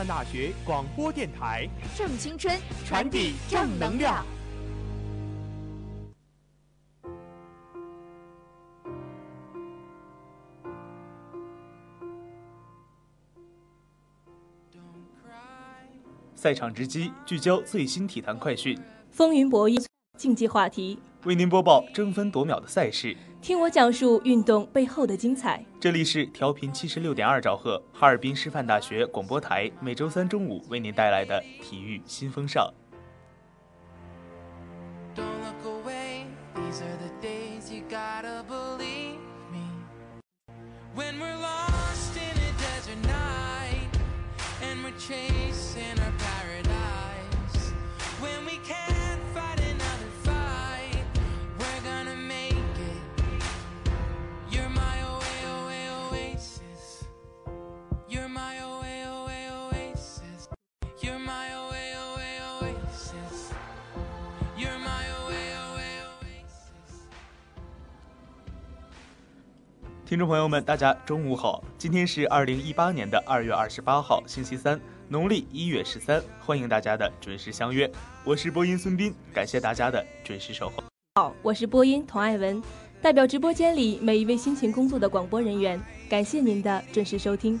师范大学广播电台，正青春，传递正能量。赛场直击，聚焦最新体坛快讯，风云博弈，竞技话题，为您播报争分夺秒的赛事。听我讲述运动背后的精彩。这里是调频七十六点二兆赫，哈尔滨师范大学广播台，每周三中午为您带来的体育新风尚。Don't look away, these are the 听众朋友们，大家中午好！今天是二零一八年的二月二十八号，星期三，农历一月十三。欢迎大家的准时相约，我是播音孙斌，感谢大家的准时守候。好，我是播音童爱文，代表直播间里每一位辛勤工作的广播人员，感谢您的准时收听。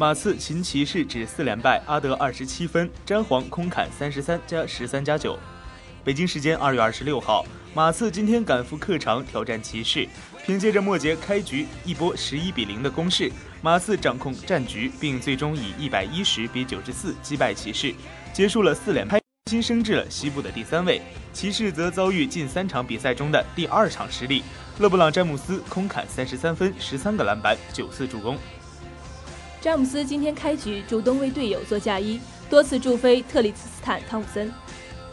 马刺秦骑士止四连败，阿德二十七分，詹皇空砍三十三加十三加九。北京时间二月二十六号，马刺今天赶赴客场挑战骑士，凭借着末节开局一波十一比零的攻势，马刺掌控战局，并最终以一百一十比九十四击败骑士，结束了四连败，新升至了西部的第三位。骑士则遭遇近三场比赛中的第二场失利，勒布朗·詹姆斯空砍三十三分、十三个篮板、九次助攻。詹姆斯今天开局主动为队友做嫁衣，多次助飞特里斯坦·汤普森。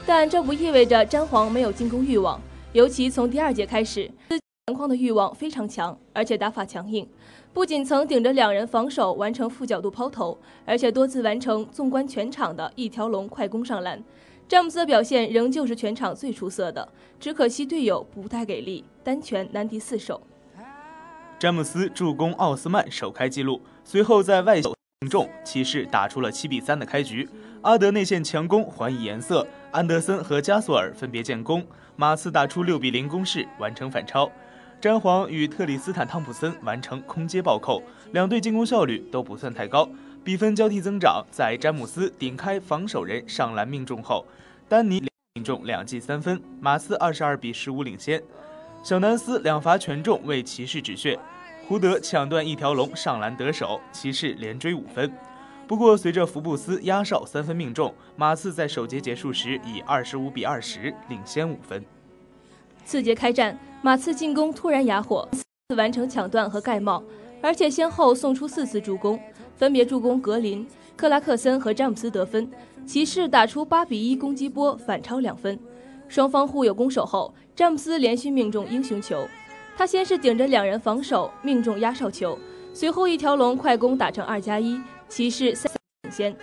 但这不意味着詹皇没有进攻欲望，尤其从第二节开始，篮筐的欲望非常强，而且打法强硬。不仅曾顶着两人防守完成负角度抛投，而且多次完成纵观全场的一条龙快攻上篮。詹姆斯的表现仍旧是全场最出色的，只可惜队友不太给力，单拳难敌四手。詹姆斯助攻奥斯曼首开纪录，随后在外线命中，骑士打出了七比三的开局。阿德内线强攻还以颜色，安德森和加索尔分别建功，马刺打出六比零攻势完成反超。詹皇与特里斯坦汤普森完成空接暴扣，两队进攻效率都不算太高，比分交替增长。在詹姆斯顶开防守人上篮命中后，丹尼命中两记三分，马刺二十二比十五领先。小南斯两罚全中为骑士止血，胡德抢断一条龙上篮得手，骑士连追五分。不过随着福布斯压哨三分命中，马刺在首节结束时以二十五比二十领先五分。次节开战，马刺进攻突然哑火，次完成抢断和盖帽，而且先后送出四次助攻，分别助攻格林、克拉克森和詹姆斯得分。骑士打出八比一攻击波，反超两分。双方互有攻守后，詹姆斯连续命中英雄球。他先是顶着两人防守命中压哨球，随后一条龙快攻打成二加一，骑士三领先。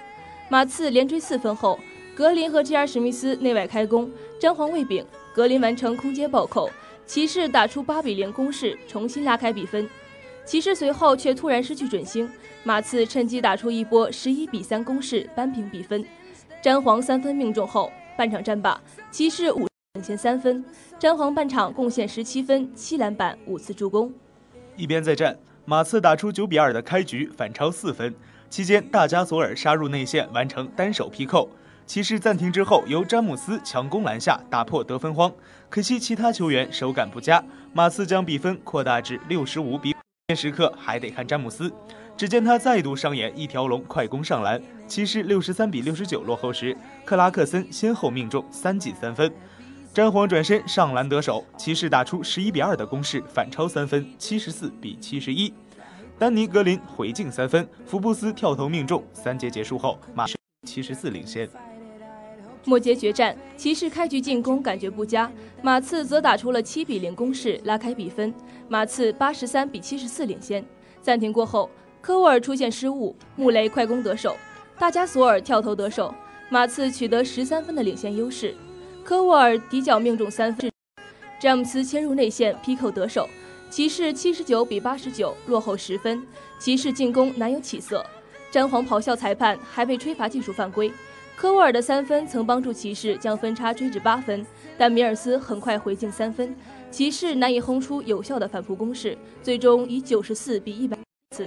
马刺连追四分后，格林和 J.R. 史密斯内外开弓，詹皇未饼。格林完成空接暴扣，骑士打出八比零攻势，重新拉开比分。骑士随后却突然失去准星，马刺趁机打出一波十一比三攻势，扳平比分。詹皇三分命中后，半场战罢，骑士五领先三分。詹皇半场贡献十七分、七篮板、五次助攻。一边再战，马刺打出九比二的开局，反超四分。期间，大加索尔杀入内线，完成单手劈扣。骑士暂停之后，由詹姆斯强攻篮下打破得分荒，可惜其他球员手感不佳，马刺将比分扩大至六十五比。关键时刻还得看詹姆斯，只见他再度上演一条龙快攻上篮，骑士六十三比六十九落后时，克拉克森先后命中三记三分，詹皇转身上篮得手，骑士打出十一比二的攻势，反超三分，七十四比七十一。丹尼格林回敬三分，福布斯跳投命中。三节结束后，马刺七十四领先。末节决战，骑士开局进攻感觉不佳，马刺则打出了七比零攻势，拉开比分。马刺八十三比七十四领先。暂停过后，科沃尔出现失误，穆雷快攻得手，大加索尔跳投得手，马刺取得十三分的领先优势。科沃尔底角命中三分，詹姆斯切入内线劈扣得手，骑士七十九比八十九落后十分。骑士进攻难有起色，詹皇咆哮裁判，还被吹罚技术犯规。科沃尔的三分曾帮助骑士将分差追至八分，但米尔斯很快回敬三分，骑士难以轰出有效的反扑攻势，最终以九十四比一百四。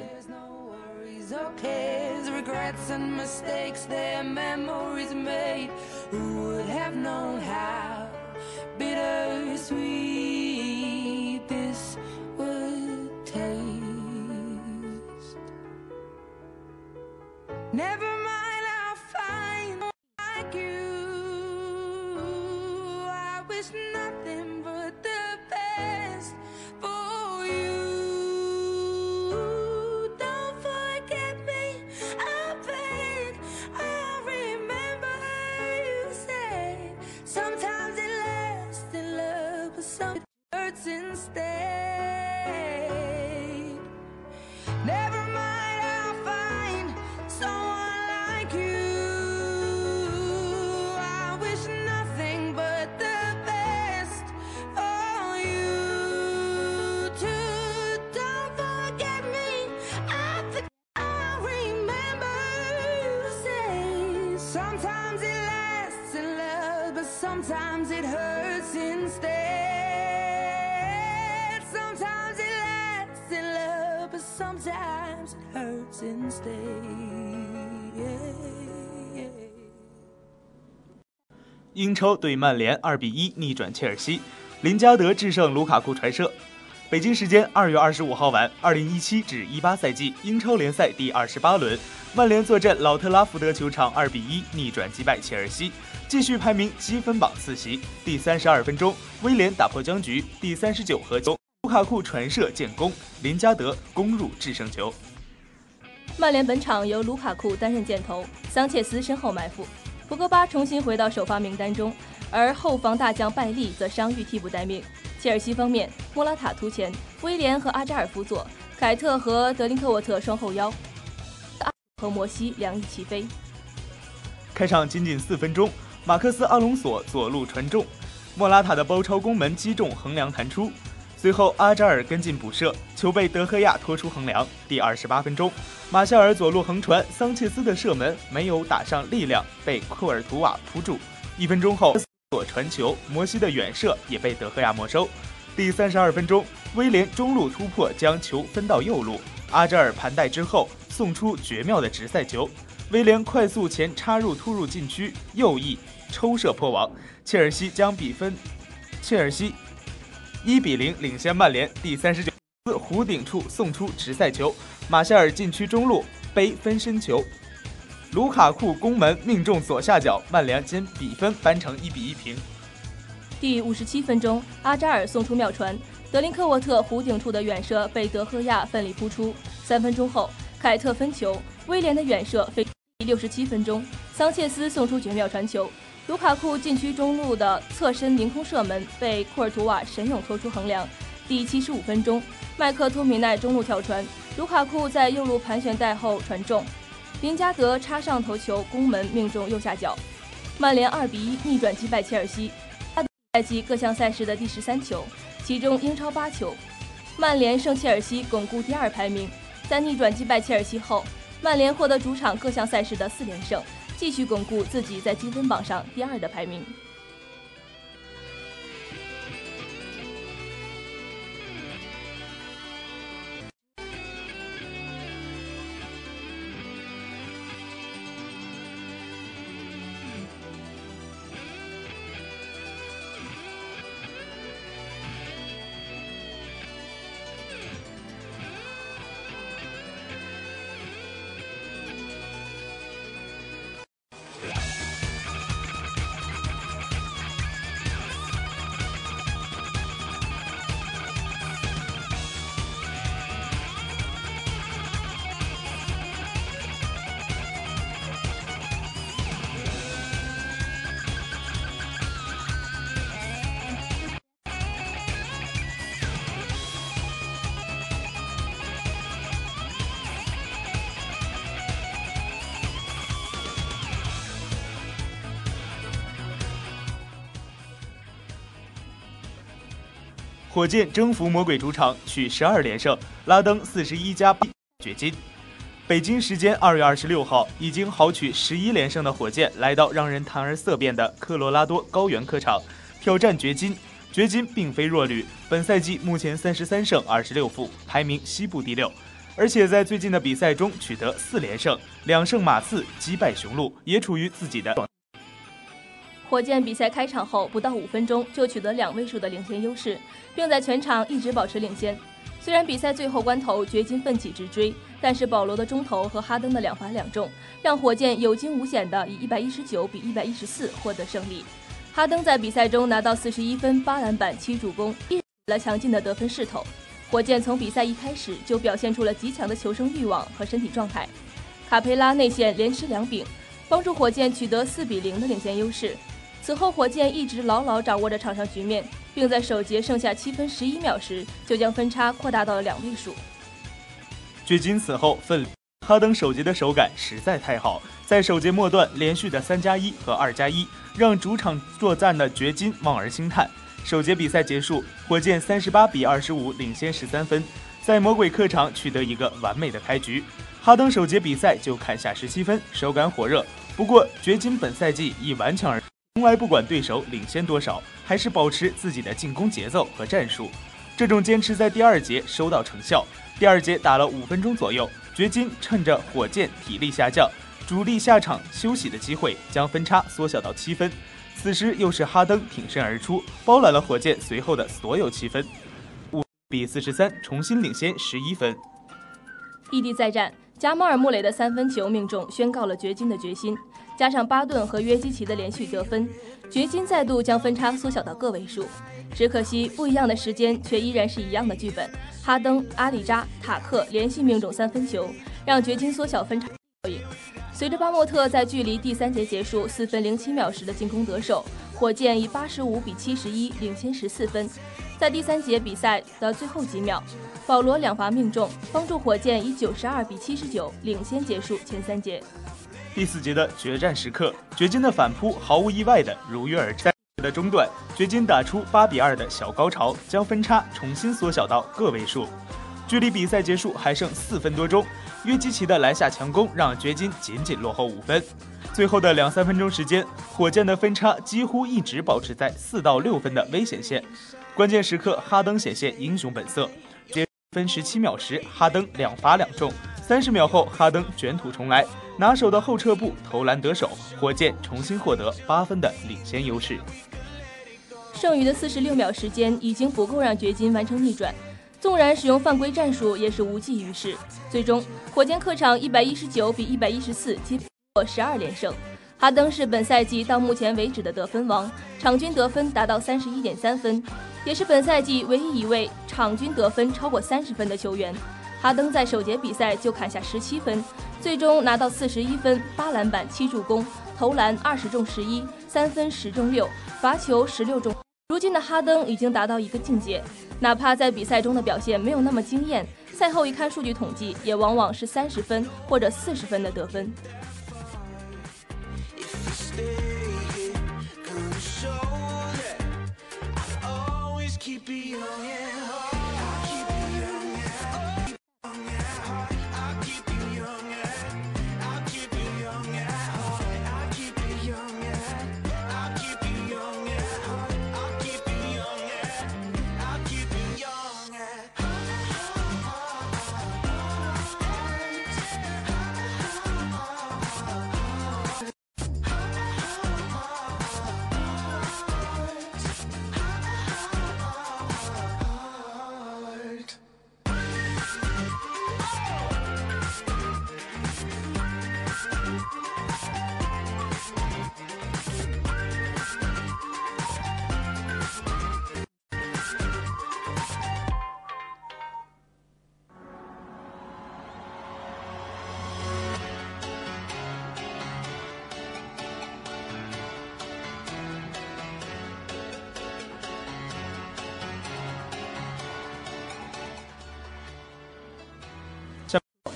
Regrets and mistakes, their memories made. Who would have known how bittersweet this would taste? Never mind, I'll find like you. I wish sometimes it hurts instead. Sometimes it lasts in love, but sometimes it hurts instead. 英超对曼联二比一逆转切尔西，林加德制胜卢卡库传射。北京时间二月二十五号晚，二零一七至一八赛季英超联赛第二十八轮，曼联坐镇老特拉福德球场二比一逆转击败切尔西，继续排名积分榜四席。第三十二分钟，威廉打破僵局，第三十九和九，卢卡库传射建功，林加德攻入制胜球。曼联本场由卢卡库担任箭头，桑切斯身后埋伏。博格巴重新回到首发名单中，而后防大将拜利则伤愈替补待命。切尔西方面，莫拉塔突前，威廉和阿扎尔辅佐，凯特和德林克沃特双后腰，和摩西两翼齐飞。开场仅仅四分钟，马克思·阿隆索左路传中，莫拉塔的包抄攻门击中横梁弹出。随后阿扎尔跟进补射，球被德赫亚拖出横梁。第二十八分钟，马夏尔左路横传，桑切斯的射门没有打上力量，被库尔图瓦扑住。一分钟后，左传球，摩西的远射也被德赫亚没收。第三十二分钟，威廉中路突破，将球分到右路，阿扎尔盘带之后送出绝妙的直塞球，威廉快速前插入突入禁区右翼抽射破网，切尔西将比分，切尔西。一比零领先曼联。第三十九次弧顶处送出直塞球，马夏尔禁区中路背分身球，卢卡库攻门命中左下角，曼联将比分扳成一比一平。第五十七分钟，阿扎尔送出妙传，德林克沃特弧顶处的远射被德赫亚奋力扑出。三分钟后，凯特分球，威廉的远射飞。第六十七分钟，桑切斯送出绝妙传球。卢卡库禁区中路的侧身凌空射门被库尔图瓦神勇拖出横梁。第七十五分钟，麦克托米奈中路跳传，卢卡库在右路盘旋带后传中，林加德插上头球攻门命中右下角，曼联二比一逆转击败切尔西。赛季各项赛事的第十三球，其中英超八球，曼联胜切尔西巩固第二排名。在逆转击败切尔西后，曼联获得主场各项赛事的四连胜。继续巩固自己在积分榜上第二的排名。火箭征服魔鬼主场，取十二连胜，拉登四十一加掘金。北京时间二月二十六号，已经豪取十一连胜的火箭来到让人谈而色变的科罗拉多高原客场，挑战掘金。掘金并非弱旅，本赛季目前三十三胜二十六负，排名西部第六，而且在最近的比赛中取得四连胜，两胜马刺击败雄鹿，也处于自己的。火箭比赛开场后不到五分钟就取得两位数的领先优势，并在全场一直保持领先。虽然比赛最后关头掘金奋起直追，但是保罗的中投和哈登的两罚两中，让火箭有惊无险地以一百一十九比一百一十四获得胜利。哈登在比赛中拿到四十一分、八篮板、七助攻，一了强劲的得分势头。火箭从比赛一开始就表现出了极强的求生欲望和身体状态。卡佩拉内线连吃两饼，帮助火箭取得四比零的领先优势。此后，火箭一直牢牢掌握着场上局面，并在首节剩下七分十一秒时就将分差扩大到了两位数。掘金此后奋力，哈登首节的手感实在太好，在首节末段连续的三加一和二加一，让主场作战的掘金望而兴叹。首节比赛结束，火箭三十八比二十五领先十三分，在魔鬼客场取得一个完美的开局。哈登首节比赛就砍下十七分，手感火热。不过，掘金本赛季以顽强而。从来不管对手领先多少，还是保持自己的进攻节奏和战术。这种坚持在第二节收到成效。第二节打了五分钟左右，掘金趁着火箭体力下降、主力下场休息的机会，将分差缩小到七分。此时又是哈登挺身而出，包揽了火箭随后的所有七分，五比四十三，重新领先十一分。异地再战，加马尔穆雷的三分球命中，宣告了掘金的决心。加上巴顿和约基奇的连续得分，掘金再度将分差缩小到个位数。只可惜不一样的时间，却依然是一样的剧本。哈登、阿里扎、塔克连续命中三分球，让掘金缩小分差。随着巴莫特在距离第三节结束四分零七秒时的进攻得手，火箭以八十五比七十一领先十四分。在第三节比赛的最后几秒，保罗两罚命中，帮助火箭以九十二比七十九领先结束前三节。第四节的决战时刻，掘金的反扑毫无意外的如约而至。的中段，掘金打出八比二的小高潮，将分差重新缩小到个位数。距离比赛结束还剩四分多钟，约基奇的篮下强攻让掘金仅仅落后五分。最后的两三分钟时间，火箭的分差几乎一直保持在四到六分的危险线。关键时刻，哈登显现英雄本色。分十七秒时，哈登两罚两中。三十秒后，哈登卷土重来，拿手的后撤步投篮得手，火箭重新获得八分的领先优势。剩余的四十六秒时间已经不够让掘金完成逆转，纵然使用犯规战术也是无济于事。最终，火箭客场一百一十九比一百一十四击破十二连胜。哈登是本赛季到目前为止的得分王，场均得分达到三十一点三分，也是本赛季唯一一位场均得分超过三十分的球员。哈登在首节比赛就砍下十七分，最终拿到四十一分、八篮板、七助攻，投篮二十中十一，三分十中六，罚球十六中。如今的哈登已经达到一个境界，哪怕在比赛中的表现没有那么惊艳，赛后一看数据统计，也往往是三十分或者四十分的得分。be on, yeah.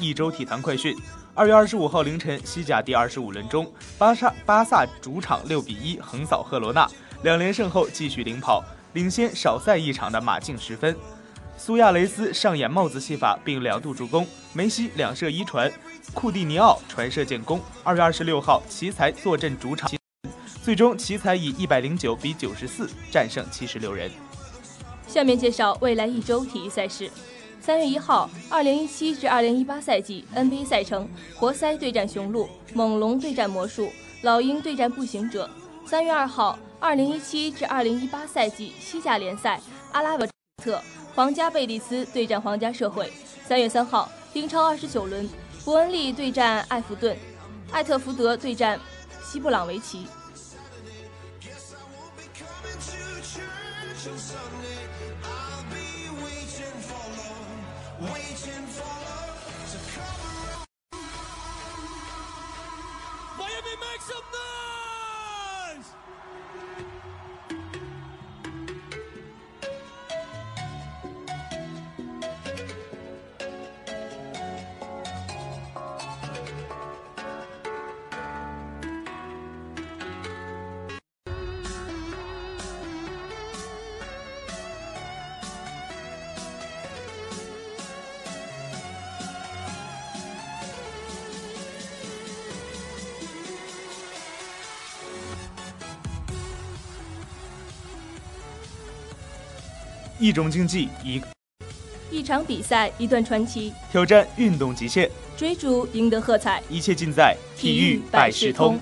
一周体坛快讯：二月二十五号凌晨，西甲第二十五轮中，巴萨巴萨主场六比一横扫赫罗纳，两连胜后继续领跑，领先少赛一场的马竞十分。苏亚雷斯上演帽子戏法，并两度助攻，梅西两射一传，库蒂尼奥传射建功。二月二十六号，奇才坐镇主场，最终奇才以一百零九比九十四战胜七十六人。下面介绍未来一周体育赛事。三月一号，二零一七至二零一八赛季 NBA 赛程：活塞对战雄鹿，猛龙对战魔术，老鹰对战步行者。三月二号，二零一七至二零一八赛季西甲联赛：阿拉伯特皇家贝蒂斯对战皇家社会。三月三号，英超二十九轮，伯恩利对战埃弗顿，艾特福德对战西布朗维奇。一种竞技，一一场比赛，一段传奇，挑战运动极限，追逐赢得喝彩，一切尽在体育百事通。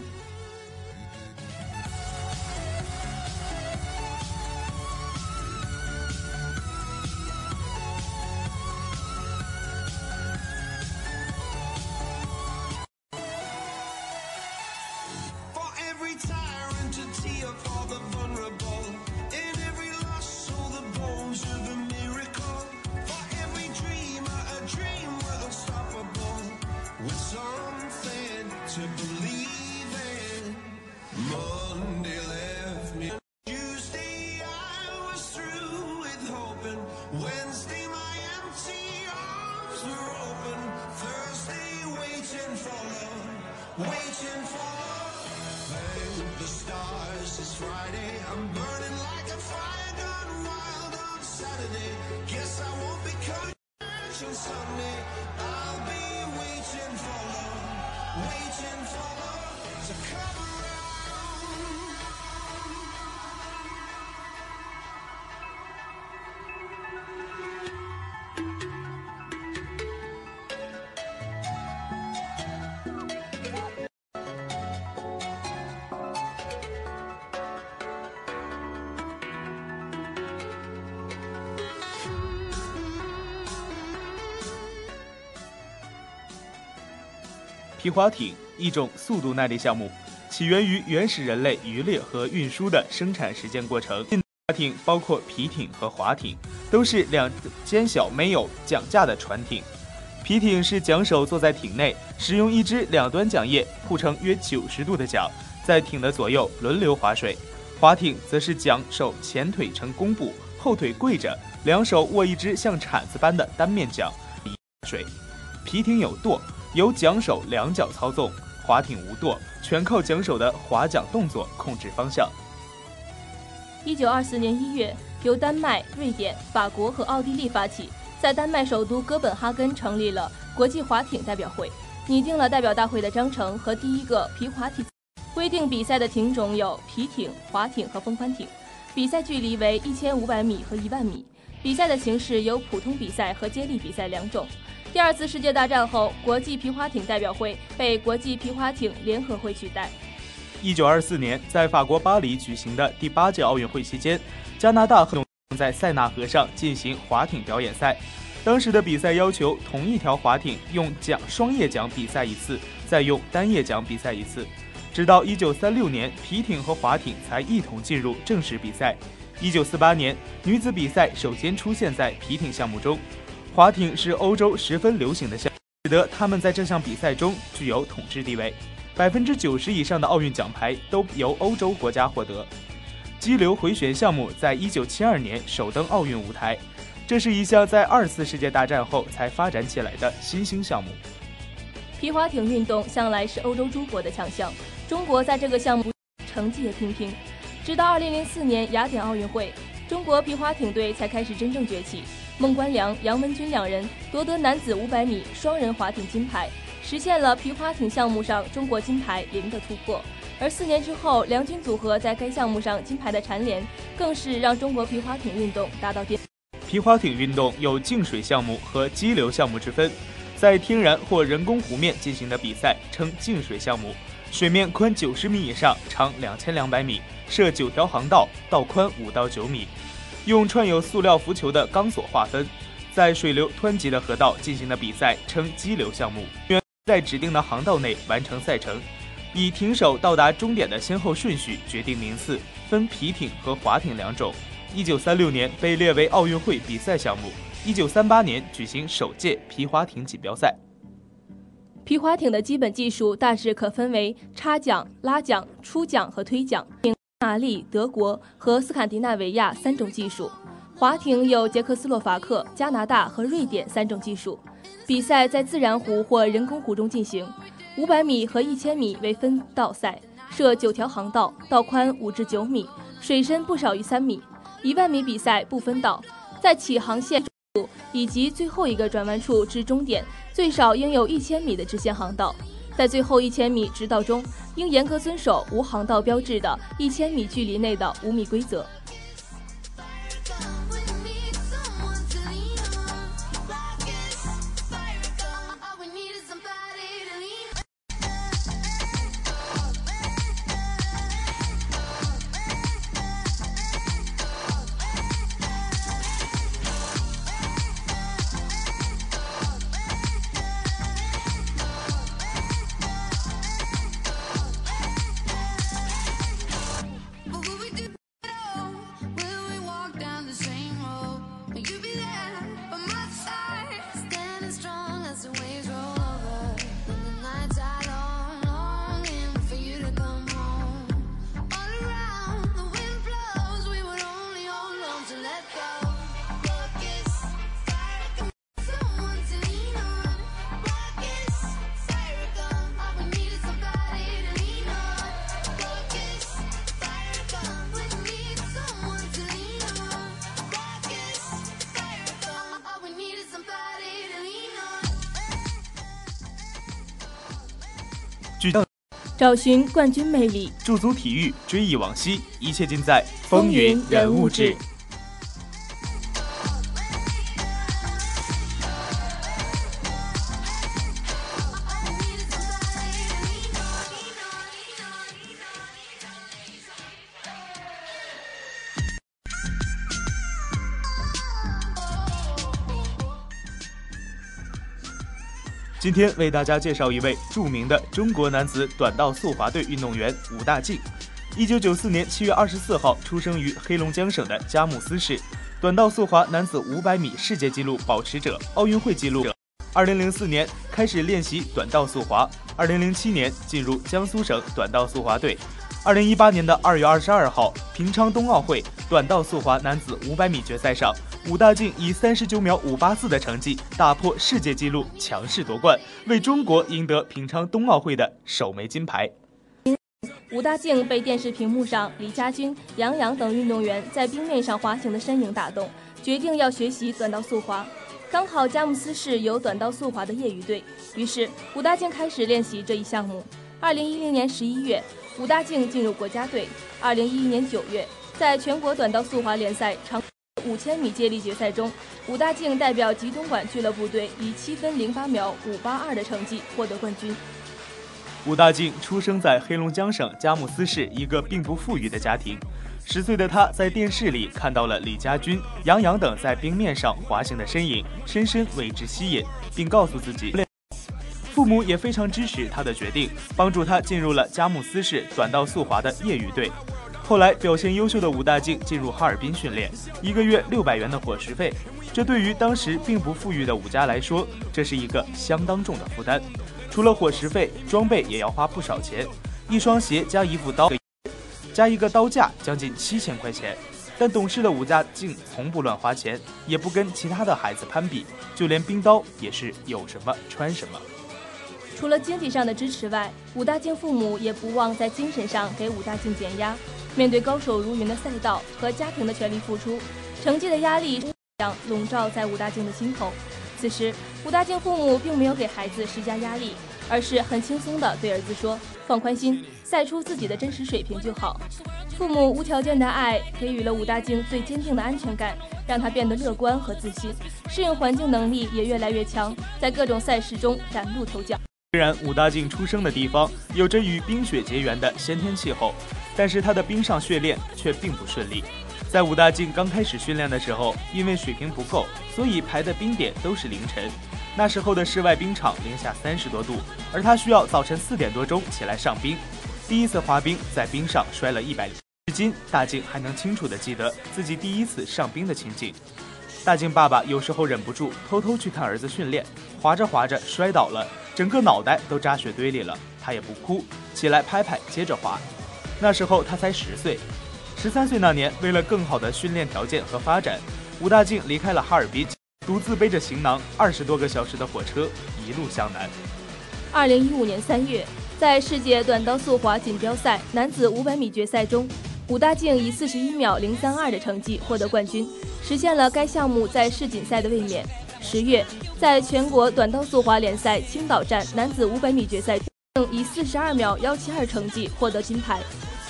皮划艇，一种速度耐力项目，起源于原始人类渔猎和运输的生产实践过程。划艇包括皮艇和划艇，都是两尖小、没有桨架的船艇。皮艇是桨手坐在艇内，使用一只两端桨叶铺成约九十度的桨，在艇的左右轮流划水。划艇则是桨手前腿呈弓步，后腿跪着，两手握一只像铲子般的单面桨，水。皮艇有舵。由桨手两脚操纵，划艇无舵，全靠桨手的划桨动作控制方向。一九二四年一月，由丹麦、瑞典、法国和奥地利发起，在丹麦首都哥本哈根成立了国际划艇代表会，拟定了代表大会的章程和第一个皮划艇，规定比赛的艇种有皮艇、划艇和风帆艇，比赛距离为一千五百米和一万米，比赛的形式有普通比赛和接力比赛两种。第二次世界大战后，国际皮划艇代表会被国际皮划艇联合会取代。一九二四年，在法国巴黎举行的第八届奥运会期间，加拿大和在塞纳河上进行划艇表演赛。当时的比赛要求同一条划艇用桨双叶桨比赛一次，再用单叶桨比赛一次。直到一九三六年，皮艇和划艇才一同进入正式比赛。一九四八年，女子比赛首先出现在皮艇项目中。划艇是欧洲十分流行的项目，使得他们在这项比赛中具有统治地位。百分之九十以上的奥运奖牌都由欧洲国家获得。激流回旋项目在一九七二年首登奥运舞台，这是一项在二次世界大战后才发展起来的新兴项目。皮划艇运动向来是欧洲诸国的强项，中国在这个项目成绩也平平。直到二零零四年雅典奥运会，中国皮划艇队才开始真正崛起。孟关良、杨文军两人夺得男子500米双人划艇金牌，实现了皮划艇项目上中国金牌零的突破。而四年之后，梁军组合在该项目上金牌的蝉联，更是让中国皮划艇运动达到巅。皮划艇运动有静水项目和激流项目之分，在天然或人工湖面进行的比赛称静水项目，水面宽90米以上，长2200米，设九条航道，道宽5到9米。用串有塑料浮球的钢索划分，在水流湍急的河道进行的比赛称激流项目。在指定的航道内完成赛程，以艇手到达终点的先后顺序决定名次，分皮艇和划艇两种。一九三六年被列为奥运会比赛项目。一九三八年举行首届皮划艇锦标赛。皮划艇的基本技术大致可分为插桨、拉桨、出桨和推桨。马利、德国和斯堪的纳维亚三种技术，划艇有捷克斯洛伐克、加拿大和瑞典三种技术。比赛在自然湖或人工湖中进行，五百米和一千米为分道赛，设九条航道，道宽五至九米，水深不少于三米。一万米比赛不分道，在起航线以及最后一个转弯处至终点，最少应有一千米的直线航道。在最后一千米直道中，应严格遵守无航道标志的一千米距离内的五米规则。找寻冠军魅力，驻足体育，追忆往昔，一切尽在风云人物志。今天为大家介绍一位著名的中国男子短道速滑队运动员武大靖。一九九四年七月二十四号出生于黑龙江省的佳木斯市，短道速滑男子五百米世界纪录保持者、奥运会纪录者。二零零四年开始练习短道速滑，二零零七年进入江苏省短道速滑队。二零一八年的二月二十二号，平昌冬奥会短道速滑男子五百米决赛上。武大靖以三十九秒五八四的成绩打破世界纪录，强势夺冠，为中国赢得平昌冬奥会的首枚金牌。武大靖被电视屏幕上李佳军、杨洋等运动员在冰面上滑行的身影打动，决定要学习短道速滑。刚好佳木斯市有短道速滑的业余队，于是武大靖开始练习这一项目。二零一零年十一月，武大靖进入国家队。二零一一年九月，在全国短道速滑联赛长。五千米接力决赛中，武大靖代表吉东莞俱乐部队以七分零八秒五八二的成绩获得冠军。武大靖出生在黑龙江省佳木斯市一个并不富裕的家庭。十岁的他在电视里看到了李佳军、杨洋等在冰面上滑行的身影，深深为之吸引，并告诉自己，父母也非常支持他的决定，帮助他进入了佳木斯市短道速滑的业余队。后来表现优秀的武大靖进入哈尔滨训练，一个月六百元的伙食费，这对于当时并不富裕的武家来说，这是一个相当重的负担。除了伙食费，装备也要花不少钱，一双鞋加一副刀，加一个刀架，将近七千块钱。但懂事的武大靖从不乱花钱，也不跟其他的孩子攀比，就连冰刀也是有什么穿什么。除了经济上的支持外，武大靖父母也不忘在精神上给武大靖减压。面对高手如云的赛道和家庭的全力付出，成绩的压力笼罩在武大靖的心头。此时，武大靖父母并没有给孩子施加压力，而是很轻松地对儿子说：“放宽心，赛出自己的真实水平就好。”父母无条件的爱给予了武大靖最坚定的安全感，让他变得乐观和自信，适应环境能力也越来越强，在各种赛事中崭露头角。虽然武大靖出生的地方有着与冰雪结缘的先天气候。但是他的冰上训练却并不顺利，在武大靖刚开始训练的时候，因为水平不够，所以排的冰点都是凌晨。那时候的室外冰场零下三十多度，而他需要早晨四点多钟起来上冰。第一次滑冰，在冰上摔了一百，至今大靖还能清楚地记得自己第一次上冰的情景。大靖爸爸有时候忍不住偷偷去看儿子训练，滑着滑着摔倒了，整个脑袋都扎雪堆里了，他也不哭，起来拍拍，接着滑。那时候他才十岁，十三岁那年，为了更好的训练条件和发展，武大靖离开了哈尔滨，独自背着行囊，二十多个小时的火车，一路向南。二零一五年三月，在世界短道速滑锦标赛男子五百米决赛中，武大靖以四十一秒零三二的成绩获得冠军，实现了该项目在世锦赛的卫冕。十月，在全国短道速滑联赛青岛站男子五百米决赛中，以四十二秒幺七二成绩获得金牌。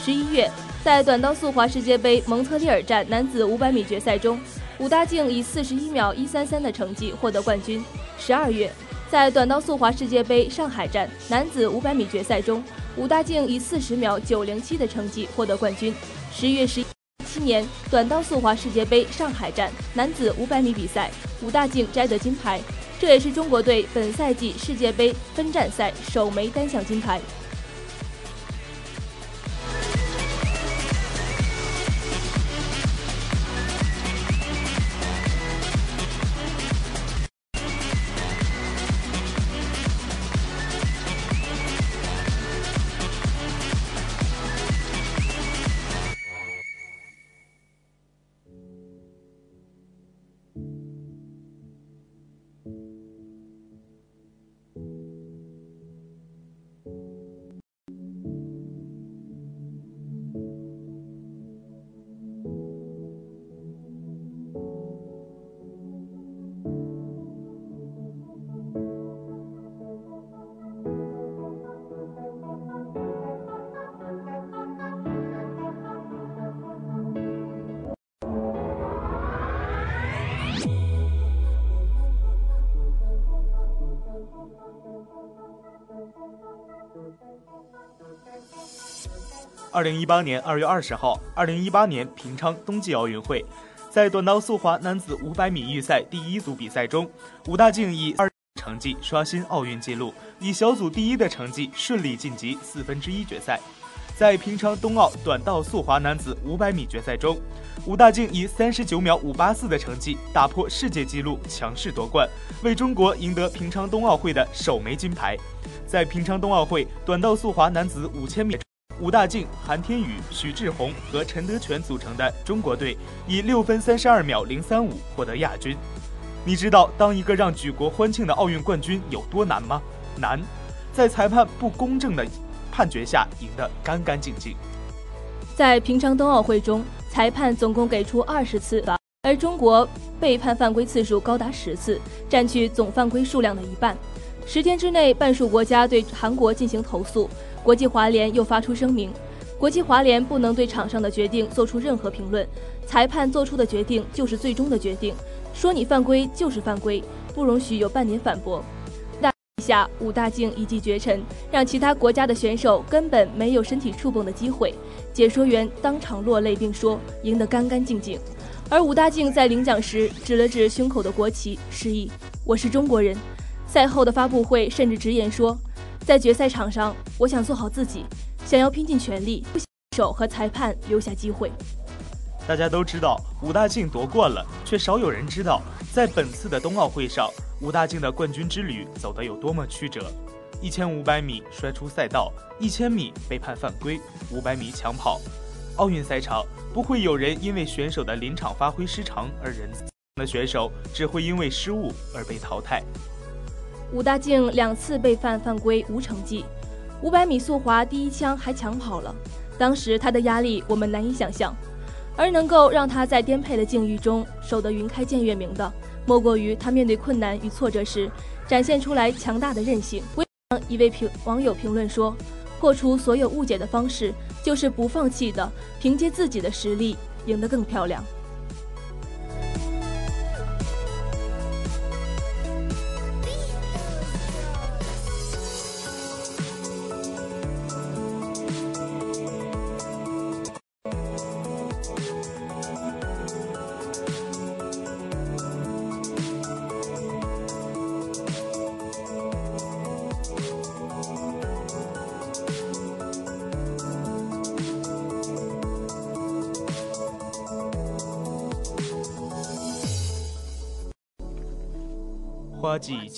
十一月，在短道速滑世界杯蒙特利尔站男子五百米决赛中，武大靖以四十一秒一三三的成绩获得冠军。十二月，在短道速滑世界杯上海站男子五百米决赛中，武大靖以四十秒九零七的成绩获得冠军。十月十今年短道速滑世界杯上海站男子五百米比赛，武大靖摘得金牌，这也是中国队本赛季世界杯分站赛首枚单项金牌。二零一八年二月二十号，二零一八年平昌冬季奥运会，在短道速滑男子五百米预赛第一组比赛中，武大靖以二成绩刷新奥运纪录，以小组第一的成绩顺利晋级四分之一决赛。在平昌冬奥短道速滑男子五百米决赛中，武大靖以三十九秒五八四的成绩打破世界纪录，强势夺冠，为中国赢得平昌冬奥会的首枚金牌。在平昌冬奥会短道速滑男子五千米，武大靖、韩天宇、许志宏和陈德全组成的中国队以六分三十二秒零三五获得亚军。你知道当一个让举国欢庆的奥运冠军有多难吗？难，在裁判不公正的。判决下赢得干干净净。在平昌冬奥会中，裁判总共给出二十次罚，而中国被判犯规次数高达十次，占据总犯规数量的一半。十天之内，半数国家对韩国进行投诉。国际滑联又发出声明：国际滑联不能对场上的决定做出任何评论，裁判做出的决定就是最终的决定，说你犯规就是犯规，不容许有半点反驳。那一下武大靖一骑绝尘，让其他国家的选手根本没有身体触碰的机会。解说员当场落泪，并说赢得干干净净。而武大靖在领奖时指了指胸口的国旗，示意我是中国人。赛后的发布会甚至直言说，在决赛场上，我想做好自己，想要拼尽全力，不想手和裁判留下机会。大家都知道武大靖夺冠了，却少有人知道，在本次的冬奥会上。武大靖的冠军之旅走得有多么曲折？一千五百米摔出赛道，一千米被判犯规，五百米抢跑。奥运赛场不会有人因为选手的临场发挥失常而人的选手只会因为失误而被淘汰。武大靖两次被犯犯规无成绩，五百米速滑第一枪还抢跑了，当时他的压力我们难以想象，而能够让他在颠沛的境遇中守得云开见月明的。莫过于他面对困难与挫折时，展现出来强大的韧性。一位评网友评论说：“破除所有误解的方式，就是不放弃的，凭借自己的实力，赢得更漂亮。”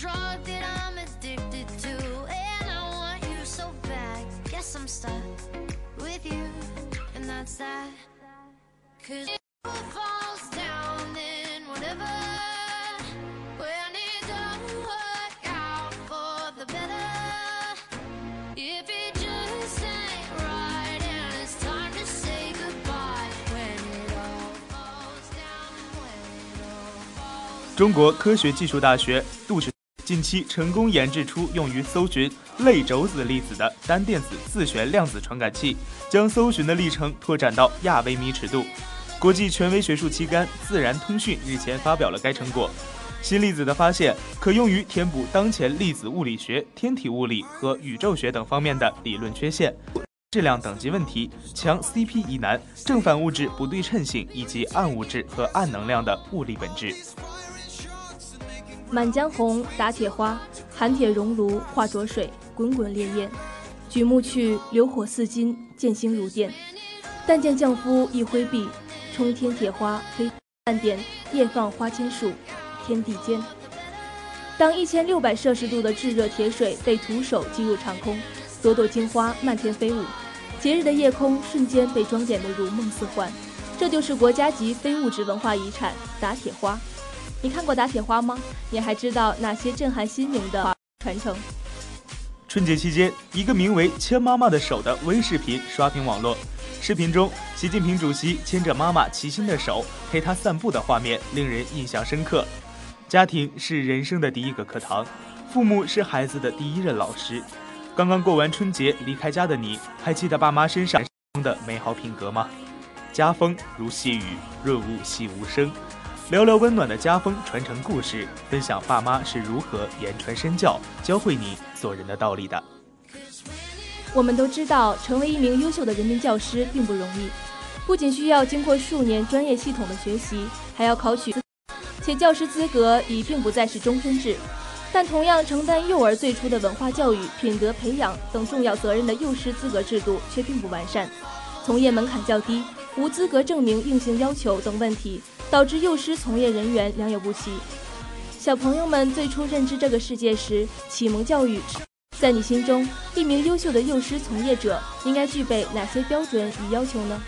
drug that I'm addicted to, and I want you so bad. Guess I'm stuck with you, and that's that. Cause if it falls down, then whatever. When it don't work out for the better, if it just ain't right, and it's time to say goodbye. When it all falls down, when it all falls 中国科学技术大学杜氏近期成功研制出用于搜寻类轴子粒子的单电子自旋量子传感器，将搜寻的历程拓展到亚微米尺度。国际权威学术期刊《自然通讯》日前发表了该成果。新粒子的发现可用于填补当前粒子物理学、天体物理和宇宙学等方面的理论缺陷、质量等级问题、强 CP 疑难、正反物质不对称性以及暗物质和暗能量的物理本质。满江红，打铁花，含铁熔炉化浊水，滚滚烈焰。举目去，流火似金，剑星如电。但见将夫一挥臂，冲天铁花飞半点，夜放花千树，天地间。当一千六百摄氏度的炙热铁水被徒手击入长空，朵朵金花漫天飞舞，节日的夜空瞬间被装点得如梦似幻。这就是国家级非物质文化遗产打铁花。你看过打铁花吗？你还知道哪些震撼心灵的传承？春节期间，一个名为“牵妈妈的手”的微视频刷屏网络。视频中，习近平主席牵着妈妈齐心的手陪她散步的画面令人印象深刻。家庭是人生的第一个课堂，父母是孩子的第一任老师。刚刚过完春节离开家的你，还记得爸妈身上的美好品格吗？家风如细雨，润物细无声。聊聊温暖的家风，传承故事，分享爸妈是如何言传身教，教会你做人的道理的。我们都知道，成为一名优秀的人民教师并不容易，不仅需要经过数年专业系统的学习，还要考取，且教师资格已并不再是终身制。但同样承担幼儿最初的文化教育、品德培养等重要责任的幼师资格制度却并不完善，从业门槛较低，无资格证明硬性要求等问题。导致幼师从业人员良莠不齐。小朋友们最初认知这个世界时，启蒙教育，在你心中，一名优秀的幼师从业者应该具备哪些标准与要求呢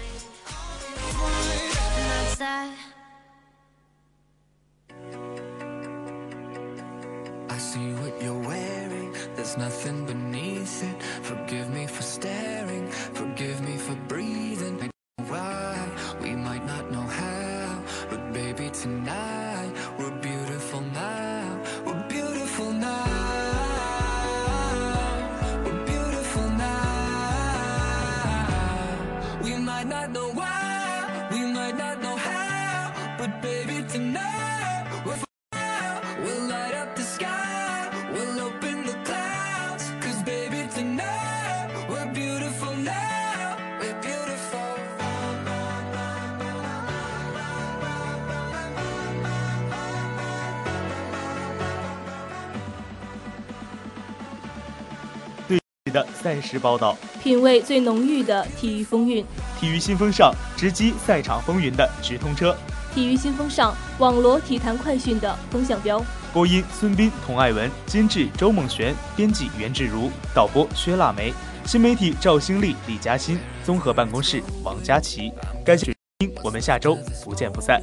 ？Nothing beneath it. Forgive me for staring. Forgive me for. 的赛事报道，品味最浓郁的体育风韵，体育新风尚，直击赛场风云的直通车，体育新风尚，网罗体坛快讯的风向标。播音：孙斌、童爱文，监制：周梦璇，编辑：袁志如，导播：薛腊梅，新媒体：赵新丽、李嘉欣，综合办公室：王佳琪。感谢收听，我们下周不见不散。